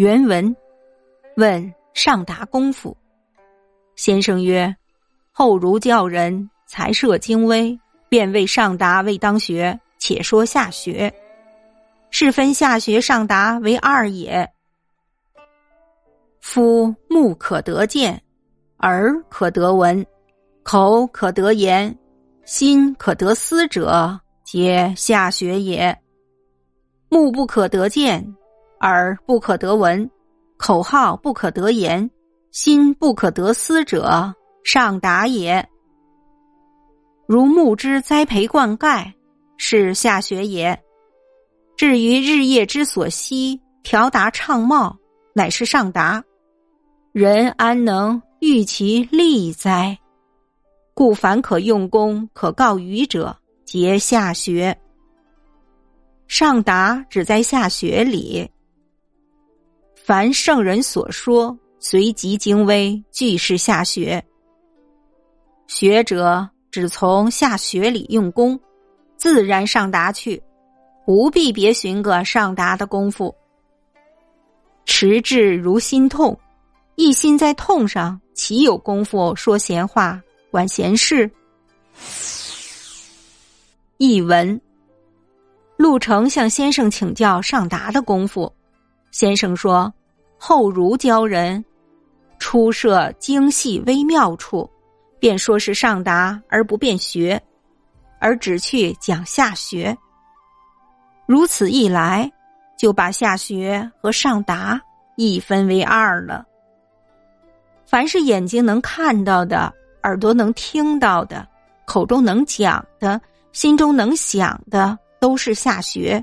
原文问上达功夫，先生曰：“后儒教人才涉精微，便谓上达未当学。且说下学，是分下学、上达为二也。夫目可得见，耳可得闻，口可得言，心可得思者，皆下学也。目不可得见。”耳不可得闻，口号不可得言，心不可得思者，上达也。如木之栽培灌溉，是下学也。至于日夜之所息，调达畅茂，乃是上达。人安能欲其利哉？故凡可用功、可告愚者，皆下学。上达只在下学里。凡圣人所说，随即精微，俱是下学。学者只从下学里用功，自然上达去，不必别寻个上达的功夫。持志如心痛，一心在痛上，岂有功夫说闲话、管闲事？译文：陆程向先生请教上达的功夫，先生说。后儒教人，初设精细微妙处，便说是上达而不便学，而只去讲下学。如此一来，就把下学和上达一分为二了。凡是眼睛能看到的，耳朵能听到的，口中能讲的，心中能想的，都是下学；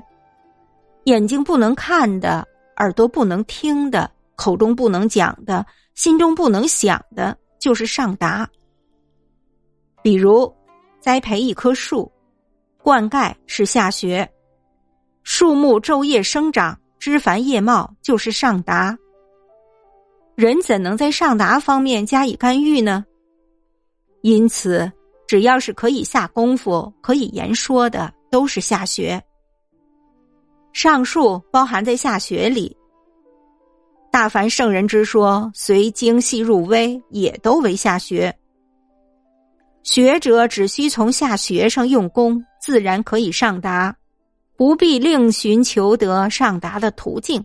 眼睛不能看的。耳朵不能听的，口中不能讲的，心中不能想的，就是上达。比如栽培一棵树，灌溉是下学；树木昼夜生长，枝繁叶茂，就是上达。人怎能在上达方面加以干预呢？因此，只要是可以下功夫、可以言说的，都是下学。上述包含在下学里，大凡圣人之说，随精细入微，也都为下学。学者只需从下学上用功，自然可以上达，不必另寻求得上达的途径。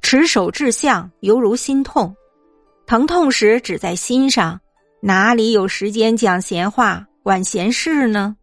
持守志向，犹如心痛，疼痛时只在心上，哪里有时间讲闲话、管闲事呢？